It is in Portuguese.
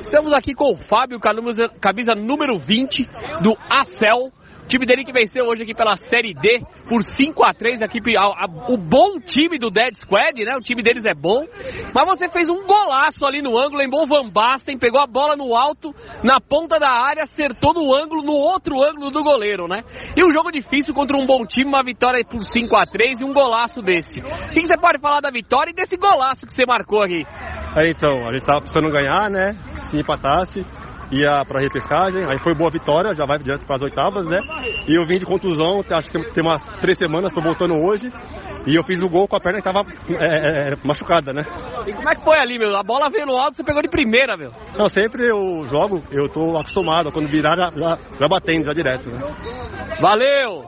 Estamos aqui com o Fábio, camisa, número 20 do Acel. Time dele que venceu hoje aqui pela Série D por 5 a 3 a equipe, a, a, o bom time do Dead Squad, né? O time deles é bom. Mas você fez um golaço ali no ângulo, lembrou o Van Basten, pegou a bola no alto, na ponta da área, acertou no ângulo, no outro ângulo do goleiro, né? E um jogo difícil contra um bom time, uma vitória por 5 a 3 e um golaço desse. O que você pode falar da vitória e desse golaço que você marcou aqui? É, então, a gente tava precisando ganhar, né? Se empatasse, ia pra repescagem. Aí foi boa vitória, já vai direto para as oitavas, né? E eu vim de contusão, acho que tem umas três semanas, tô voltando hoje. E eu fiz o gol com a perna que tava é, é, machucada, né? E como é que foi ali, meu? A bola veio no alto, você pegou de primeira, meu? Não, sempre eu jogo, eu tô acostumado, quando virar já, já batendo, já direto, né? Valeu!